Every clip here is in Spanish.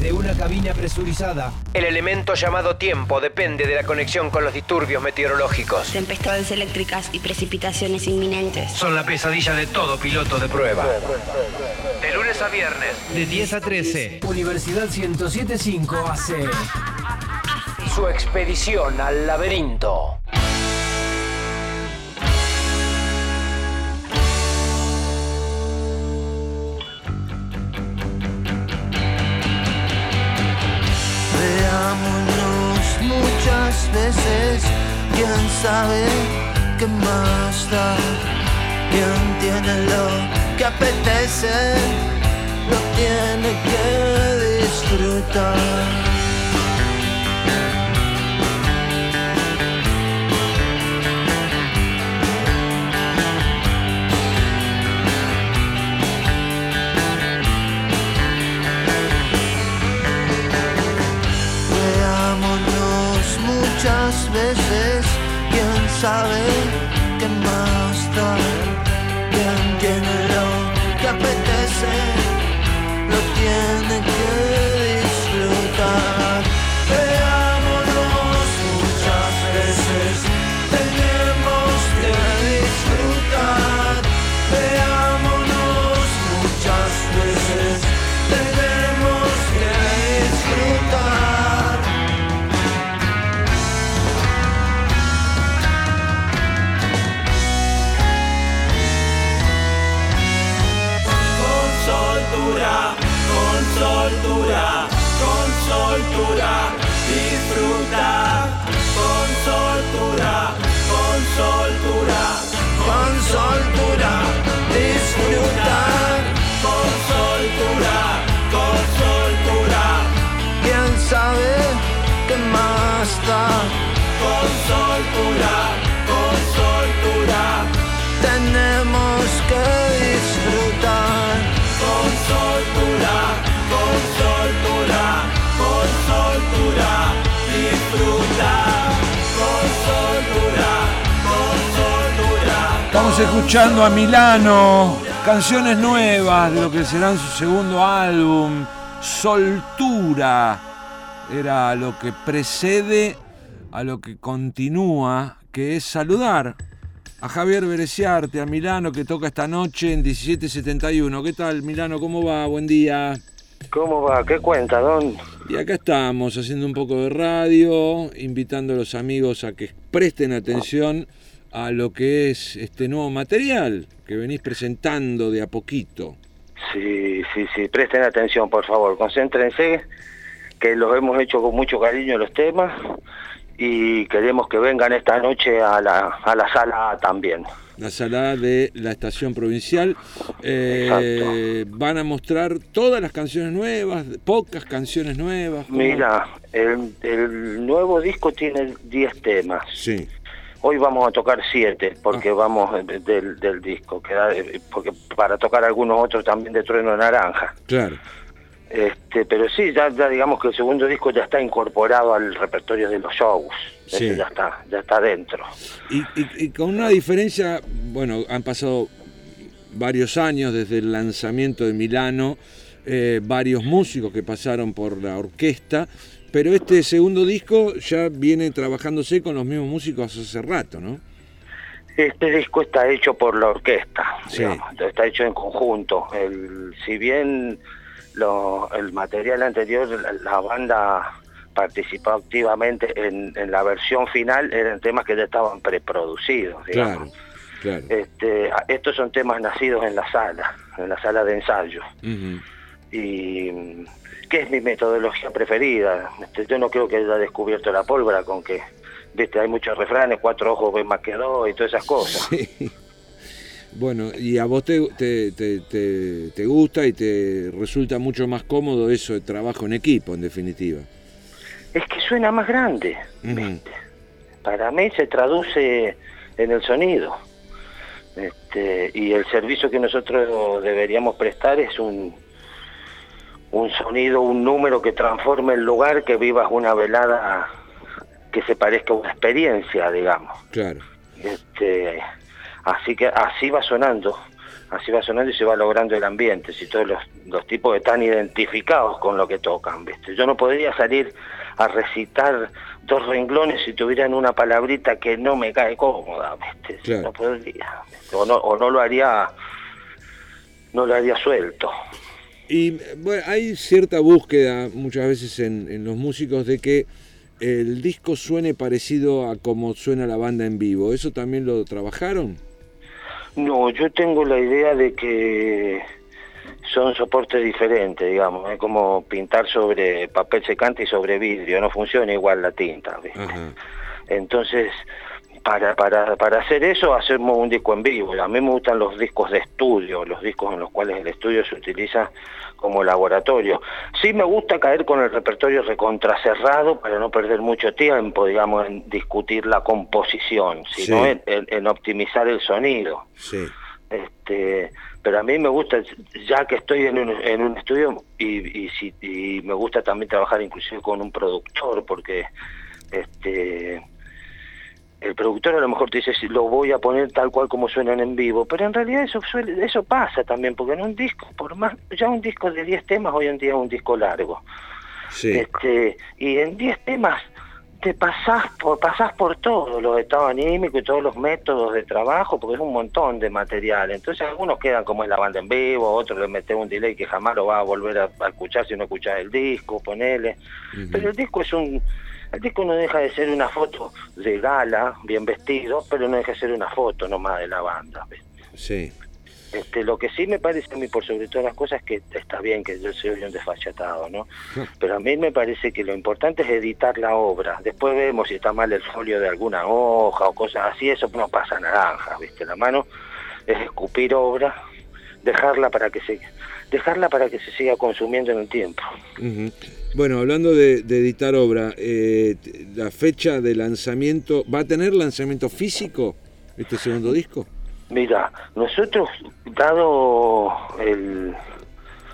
Desde una cabina presurizada, El elemento llamado tiempo depende de la conexión con los disturbios meteorológicos. Tempestades eléctricas y precipitaciones inminentes. Son la pesadilla de todo piloto de prueba. De lunes a viernes. de 10 a 13, Universidad 1075 hace Su expedición al laberinto. Veces, quién sabe qué más da, quién tiene lo que apetece, lo tiene que disfrutar. Veces, quién sabe qué más da, quién tiene lo que apetece, lo tiene que escuchando a Milano, canciones nuevas de lo que será su segundo álbum, Soltura. Era lo que precede a lo que continúa, que es saludar a Javier Bereciarte, a Milano, que toca esta noche en 1771. ¿Qué tal, Milano? ¿Cómo va? Buen día. ¿Cómo va? ¿Qué cuenta, Don? Y acá estamos haciendo un poco de radio, invitando a los amigos a que presten atención a lo que es este nuevo material que venís presentando de a poquito. Sí, sí, sí, presten atención, por favor, concéntrense, que los hemos hecho con mucho cariño los temas y queremos que vengan esta noche a la, a la sala también. La sala de la estación provincial. Eh, van a mostrar todas las canciones nuevas, pocas canciones nuevas. ¿cómo? Mira, el, el nuevo disco tiene 10 temas. Sí, Hoy vamos a tocar 7 porque vamos eh, del, del disco, queda- eh, porque para tocar algunos otros también de Trueno Naranja. claro. Este, pero sí, ya, ya digamos que el segundo disco ya está incorporado al repertorio de los shows. Sí. Ese ya está, ya está dentro. Y, y- y con una diferencia, bueno, han pasado varios años desde el lanzamiento de Milano, eh, varios músicos que pasaron por la orquesta, pero este segundo disco ya viene trabajándose con los mismos músicos hace rato, ¿no? Este disco está hecho por la orquesta, Sí. está hecho en conjunto. El, si bien lo- el material anterior, la, la banda participó activamente en, en la versión final, eran temas que ya estaban preproducidos, digamos. Claro, claro. Este, estos son temas nacidos en la sala, en la sala de ensayo. Y que es mi metodología preferida. Este, yo no creo que haya descubierto la pólvora con que, viste, hay muchos refranes, cuatro ojos ven más que dos y todas esas cosas. Sí. Bueno, y a vos te, te, te- te- gusta y te resulta mucho más cómodo eso de trabajo en equipo, en definitiva. Es que suena más grande. Para mí se traduce en el sonido. Este, y el servicio que nosotros deberíamos prestar es un, un sonido, un número que transforme el lugar, que vivas una velada que se parezca a una experiencia, digamos. Claro. Este, así que así va sonando. así va sonando y se va logrando el ambiente, si todos los, los tipos están identificados con lo que tocan, ¿viste? Yo no podría salir a recitar dos renglones si tuvieran una palabrita que no me cae cómoda, ¿viste? Claro. No podría. O no, o no lo haría, no lo haría suelto. Y bueno, hay cierta búsqueda muchas veces en, en los músicos de que el disco suene parecido a como suena la banda en vivo. ¿Eso también lo trabajaron? No, yo tengo la idea de que son soportes diferentes, digamos, es como pintar sobre papel secante y sobre vidrio, no funciona igual la tinta, ¿viste? Entonces, para, para, para hacer eso, hacemos un disco en vivo. A mí me gustan los discos de estudio, los discos en los cuales el estudio se utiliza como laboratorio. Sí me gusta caer con el repertorio recontracerrado para no perder mucho tiempo, digamos, en discutir la composición, sino Sí. en, en- en optimizar el sonido. Sí. Este, pero a mí me gusta, ya que estoy en un, en un estudio, y, y, y me gusta también trabajar inclusive con un productor, porque este el productor a lo mejor te dice si lo voy a poner tal cual como suenan en vivo, pero en realidad eso suele, eso pasa también, porque en un disco, por más, ya un disco de 10 temas hoy en día es un disco largo. Sí. Este, y en 10 temas te pasás por, pasás por todo, los estados anímicos y todos los métodos de trabajo, porque es un montón de material. Entonces algunos quedan como es la banda en vivo, otros le meten un delay que jamás lo va a volver a, a escuchar si no escuchás el disco, ponele. Pero el disco es un... El disco no deja de ser una foto de gala, bien vestido, pero no deja de ser una foto nomás de la banda. ¿ves? Sí. Este, lo que sí me parece a mí, por sobre todas las cosas, que está bien que yo soy un desfachatado, ¿no? Pero a mí me parece que lo importante es editar la obra. Después vemos si está mal el folio de alguna hoja o cosas así, eso no pasa naranja, ¿viste? La mano es escupir obra, dejarla para que se dejarla para que se siga consumiendo en el tiempo. Bueno, hablando de, de editar obra, eh, la fecha de lanzamiento, ¿va a tener lanzamiento físico este segundo disco? Mira, nosotros, dado el,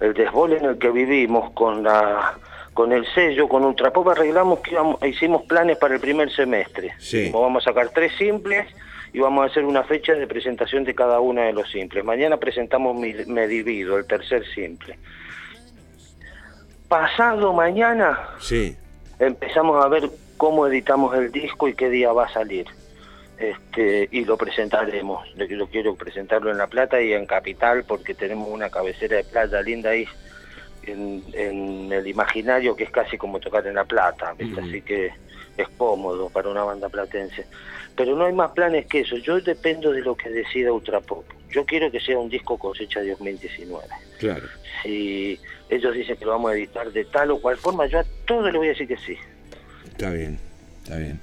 el desbole en el que vivimos con la con el sello, con Ultrapop arreglamos que íbamos- hicimos planes para el primer semestre. Sí. Vamos a sacar tres simples y vamos a hacer una fecha de presentación de cada uno de los simples. Mañana presentamos Mi- Me Divido, el tercer simple. Pasado mañana Sí. empezamos a ver cómo editamos el disco y qué día va a salir. Este, y lo presentaremos. Yo yo quiero presentarlo en La Plata y en Capital porque tenemos una cabecera de playa linda ahí en, en el imaginario que es casi como tocar en La Plata, así que es cómodo para una banda platense. Pero no hay más planes que eso. Yo dependo de lo que decida Ultrapop. Yo quiero que sea un disco cosecha de 2019 Claro. si ellos dicen que lo vamos a editar de tal o cual forma, yo a todo le voy a decir que sí. Está bien, está bien.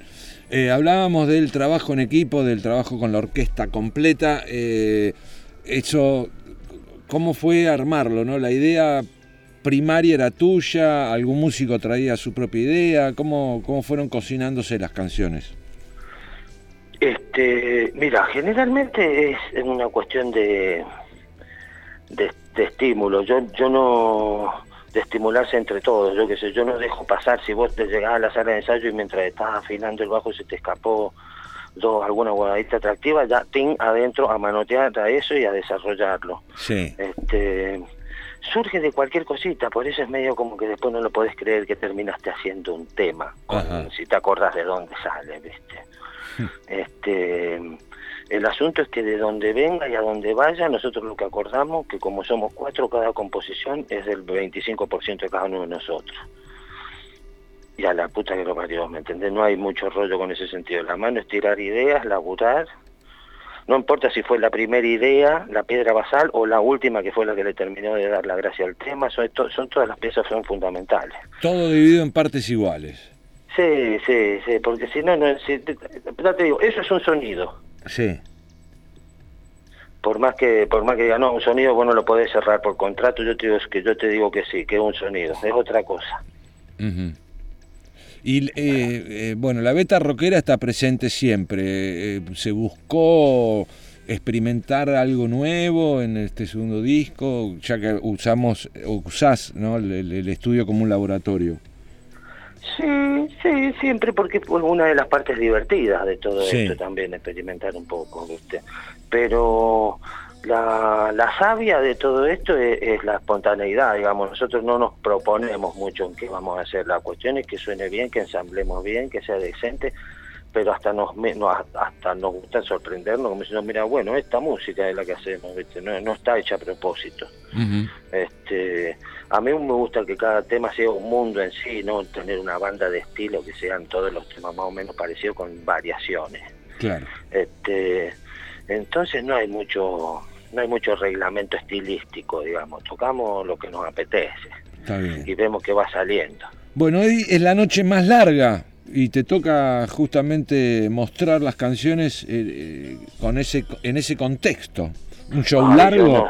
Eh, hablábamos del trabajo en equipo, del trabajo con la orquesta completa. eh, eso, ¿cómo fue armarlo? ¿no? La idea primaria era tuya, algún músico traía su propia idea. ¿Cómo, cómo fueron cocinándose las canciones? Este, mira, generalmente es una cuestión de, de, de estímulo. Yo, yo no de estimularse entre todos. Yo qué sé, yo no dejo pasar si vos te llegás a la sala de ensayo y mientras estás afinando el bajo se te escapó dos, alguna guadadita atractiva, ya ting adentro a manotear a eso y a desarrollarlo. Sí, Este, surge de cualquier cosita, por eso es medio como que después no lo podés creer que terminaste haciendo un tema, con- si te acordás de dónde sale, ¿viste? este, el asunto es que de donde venga y a donde vaya, nosotros lo que acordamos, que como somos cuatro, cada composición es del 25% de cada uno de nosotros. Y a la puta que lo parió, ¿me entendés? No hay mucho rollo con ese sentido. La mano es tirar ideas, laburar. No importa si fue la primera idea, la piedra basal, o la última que fue la que le terminó de dar la gracia al tema, son, to- son todas las piezas son fundamentales. todo dividido en partes iguales. Sí, sí, sí, porque si no, no si te- ya te digo, eso es un sonido. Sí, Por más que por más que diga, no, un sonido vos no lo podés cerrar por contrato, yo te digo que yo te digo que sí, que es un sonido, es otra cosa. Y eh, eh, bueno, la beta rockera está presente siempre. Eh, ¿Se buscó experimentar algo nuevo en este segundo disco? Ya que usamos, usás ¿no? el estudio como un laboratorio. Sí, sí, siempre porque es una de las partes divertidas de todo Sí. esto también, experimentar un poco, ¿viste? Pero la, la savia de todo esto es, es la espontaneidad, digamos. Nosotros no nos proponemos mucho en qué vamos a hacer. La cuestión es que suene bien, que ensamblemos bien, que sea decente, pero hasta nos, no, hasta nos gusta sorprendernos, como diciendo, mira, bueno, esta música es la que hacemos, ¿viste? No, no está hecha a propósito. Este, a mí me gusta que cada tema sea un mundo en sí, no tener una banda de estilo que sean todos los temas más o menos parecidos con variaciones. Claro. Este, entonces no hay mucho no hay mucho reglamento estilístico, digamos. Tocamos lo que nos apetece Está bien. y vemos que va saliendo. Bueno, hoy es la noche más larga y te toca justamente mostrar las canciones eh, eh, con ese en ese contexto. Un show Ay, largo.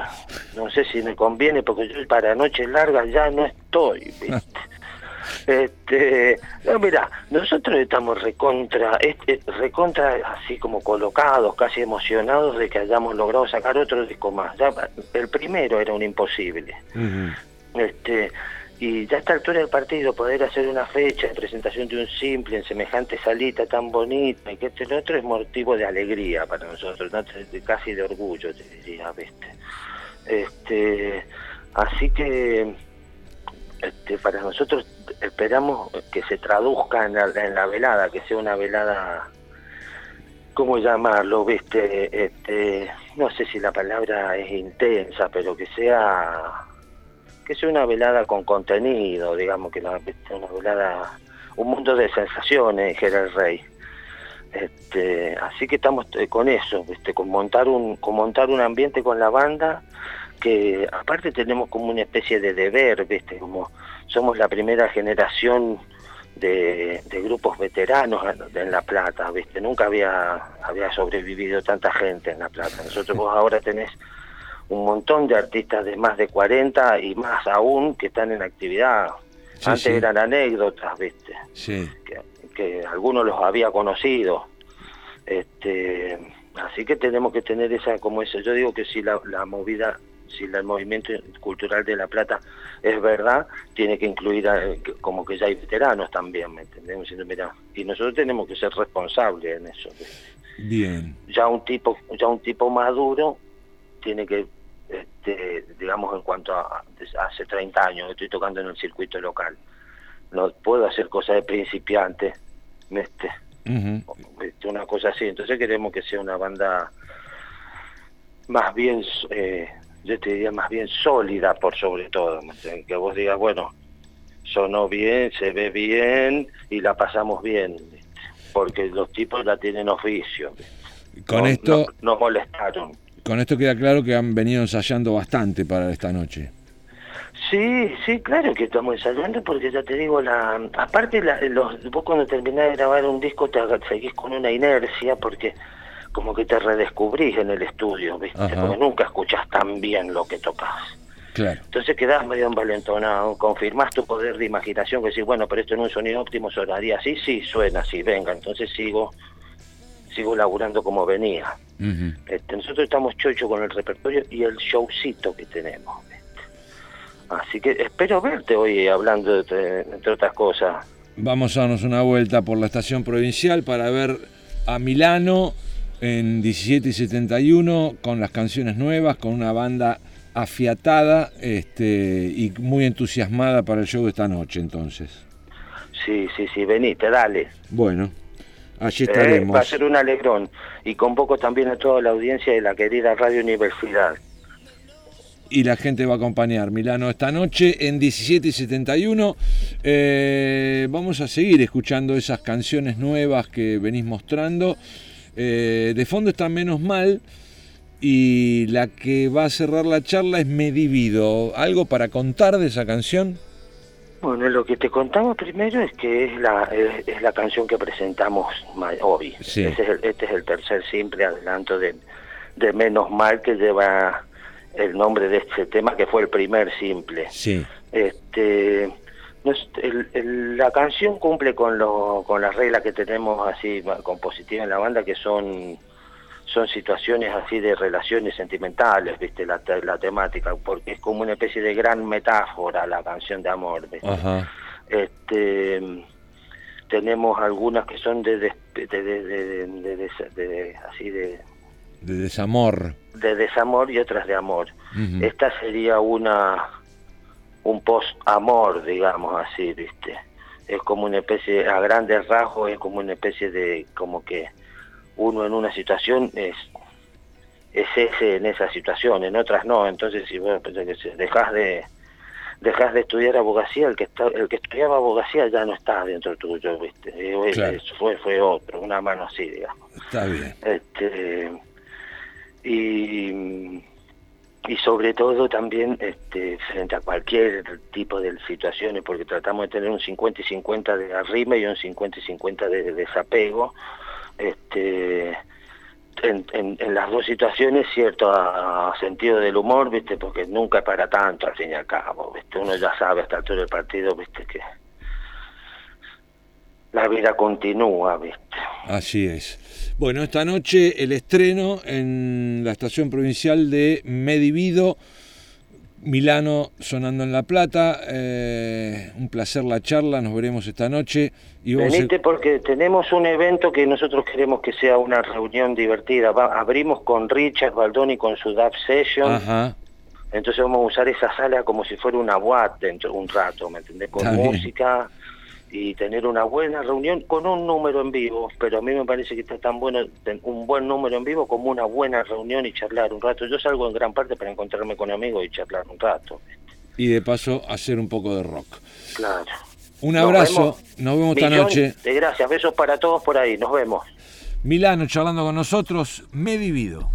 No, no sé si me conviene porque yo para noches largas ya no estoy. ¿viste? Este, no, mira, nosotros estamos recontra, es- es recontra así como colocados, casi emocionados de que hayamos logrado sacar otro disco más. Ya, el primero era un imposible. Este, y ya a esta altura del partido poder hacer una fecha de presentación de un simple en semejante salita tan bonita y que este lo otro es motivo de alegría para nosotros, casi de orgullo, te diría, ¿viste? Este, así que este, para nosotros esperamos que se traduzca en la, en la velada, que sea una velada, ¿cómo llamarlo? ¿Viste? Este, no sé si la palabra es intensa, pero que sea que sea una velada con contenido, digamos, que ¿viste? una velada, un mundo de sensaciones, dijera el rey. Este, así que estamos eh, con eso, con montar un, con montar un ambiente con la banda que aparte tenemos como una especie de deber, ¿viste? Como somos la primera generación de, de grupos veteranos en, en La Plata, ¿viste? Nunca había, había sobrevivido tanta gente en La Plata. Nosotros vos ahora tenés un montón de artistas de más de 40 y más aún que están en actividad. Sí, Antes sí. eran anécdotas, ¿viste? Sí. que, que algunos los había conocido. Este, así que tenemos que tener esa como eso. Yo digo que si la, la movida, si el movimiento cultural de La Plata es verdad, tiene que incluir a- que- como que ya hay veteranos también, ¿me mira, y nosotros tenemos que ser responsables en eso. Bien. Ya un tipo, ya un tipo maduro tiene que este, digamos en cuanto a hace 30 años estoy tocando en el circuito local. No puedo hacer cosas de principiante. Este, este, una cosa así. Entonces queremos que sea una banda más bien, eh, yo te diría más bien sólida por sobre todo. Que vos digas, bueno, sonó bien, se ve bien y la pasamos bien. Porque los tipos la tienen oficio. Con No- esto no- no molestaron. con esto queda claro que han venido ensayando bastante para esta noche. Sí, sí, claro que estamos ensayando porque ya te digo, la aparte la, los, vos cuando terminás de grabar un disco te seguís con una inercia porque como que te redescubrís en el estudio, ¿viste? Ajá. Porque nunca escuchás tan bien lo que tocas. Claro. Entonces quedás medio envalentonado, confirmás tu poder de imaginación, que decís, bueno, pero esto en un sonido óptimo sonaría así, sí, suena así, venga, entonces sigo sigo laburando como venía. Este, nosotros estamos chocho con el repertorio y el showcito que tenemos. Así que espero verte hoy hablando, de, entre otras cosas. Vamos a darnos una vuelta por la estación provincial para ver a Milano en 17 y 71 con las canciones nuevas, con una banda afiatada este, y muy entusiasmada para el show de esta noche entonces. Sí, sí, sí, venite, dale. Bueno, allí Eh, va a estaremos. ser un alegrón. Y convoco también a toda la audiencia de la querida Radio Universidad. y la gente va a acompañar Milano esta noche en 17 y 71. Eh, vamos a seguir escuchando esas canciones nuevas que venís mostrando. Eh, de fondo está Menos Mal y la que va a cerrar la charla es Me Divido. ¿Algo para contar de esa canción? Bueno, lo que te contamos primero es que es la, es, es la canción que presentamos hoy. Sí. Ese es el- este es el tercer simple adelanto de, de Menos Mal que lleva el nombre de este tema, que fue el primer simple. Sí. Este, el- el- la canción cumple con, lo, con las reglas que tenemos así compositivas en la banda, que son son situaciones así de relaciones sentimentales, viste, la, la temática, porque es como una especie de gran metáfora la canción de amor. ¿viste? Ajá. Este, tenemos algunas que son de, de, de- de- de- de- de- así de de desamor. de desamor y otras de amor. Esta sería una un post-amor, digamos así, ¿viste? Es como una especie, a grandes rasgos, es como una especie de, como que uno en una situación es es ese en esa situación, en otras no. Entonces, si vos dejas de dejas de estudiar abogacía, el que está, el que estudiaba abogacía ya no está dentro tuyo, ¿viste? Claro. fue fue otro, una mano así, digamos. Está bien. Este, y, y sobre todo también este, frente a cualquier tipo de situaciones, porque tratamos de tener un 50 y 50 de arrime y un 50 y 50 de, de desapego. Este, en, las dos situaciones cierto a- sentido del humor, viste, porque nunca es para tanto al fin y al cabo, viste, uno ya sabe hasta altura del partido, viste que la vida continúa, viste. Así es. Bueno, esta noche el estreno en la estación provincial de Medivido, Milano sonando en La Plata. Eh, un placer la charla, nos veremos esta noche. Y vamos a- Venite porque tenemos un evento que nosotros queremos que sea una reunión divertida. Va- abrimos con Richard Baldoni con su DAP Session. Ajá, Entonces vamos a usar esa sala como si fuera una boate dentro de un rato, ¿me entendés? Con Está bien. Y tener una buena reunión con un número en vivo. Pero a mí me parece que está tan bueno un buen número en vivo como una buena reunión y charlar un rato. Yo salgo en gran parte para encontrarme con amigos y charlar un rato. y de paso hacer un poco de rock. Claro. Un abrazo, nos vemos esta noche. De gracias, besos para todos por ahí. Nos vemos. Milano charlando con nosotros, Medivido.